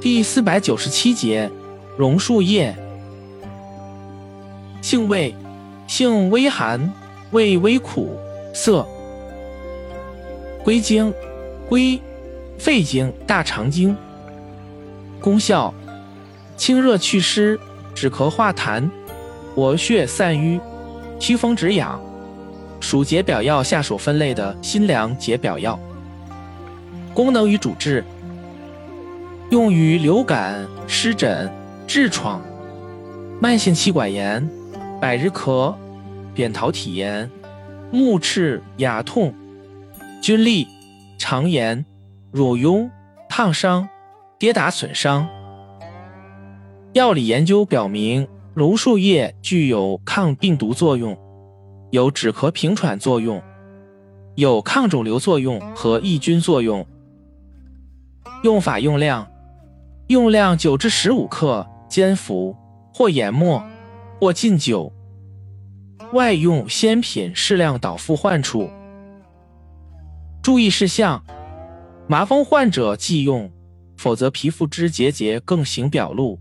第四百九十七节，榕树叶，性味，性微寒，味微苦涩。归经，归，肺经、大肠经。功效，清热祛湿，止咳化痰，活血散瘀，祛风止痒。属解表药下属分类的辛凉解表药。功能与主治。用于流感、湿疹、痔疮、慢性气管炎、百日咳、扁桃体炎、目赤牙痛、菌痢、肠炎、乳痈、烫伤、跌打损伤。药理研究表明，榕树叶具有抗病毒作用，有止咳平喘作用，有抗肿瘤作用和抑菌作用。用法用量。用量九至十五克，煎服，或研末，或浸酒。外用鲜品适量导敷患处。注意事项：麻风患者忌用，否则皮肤之结节更形表露。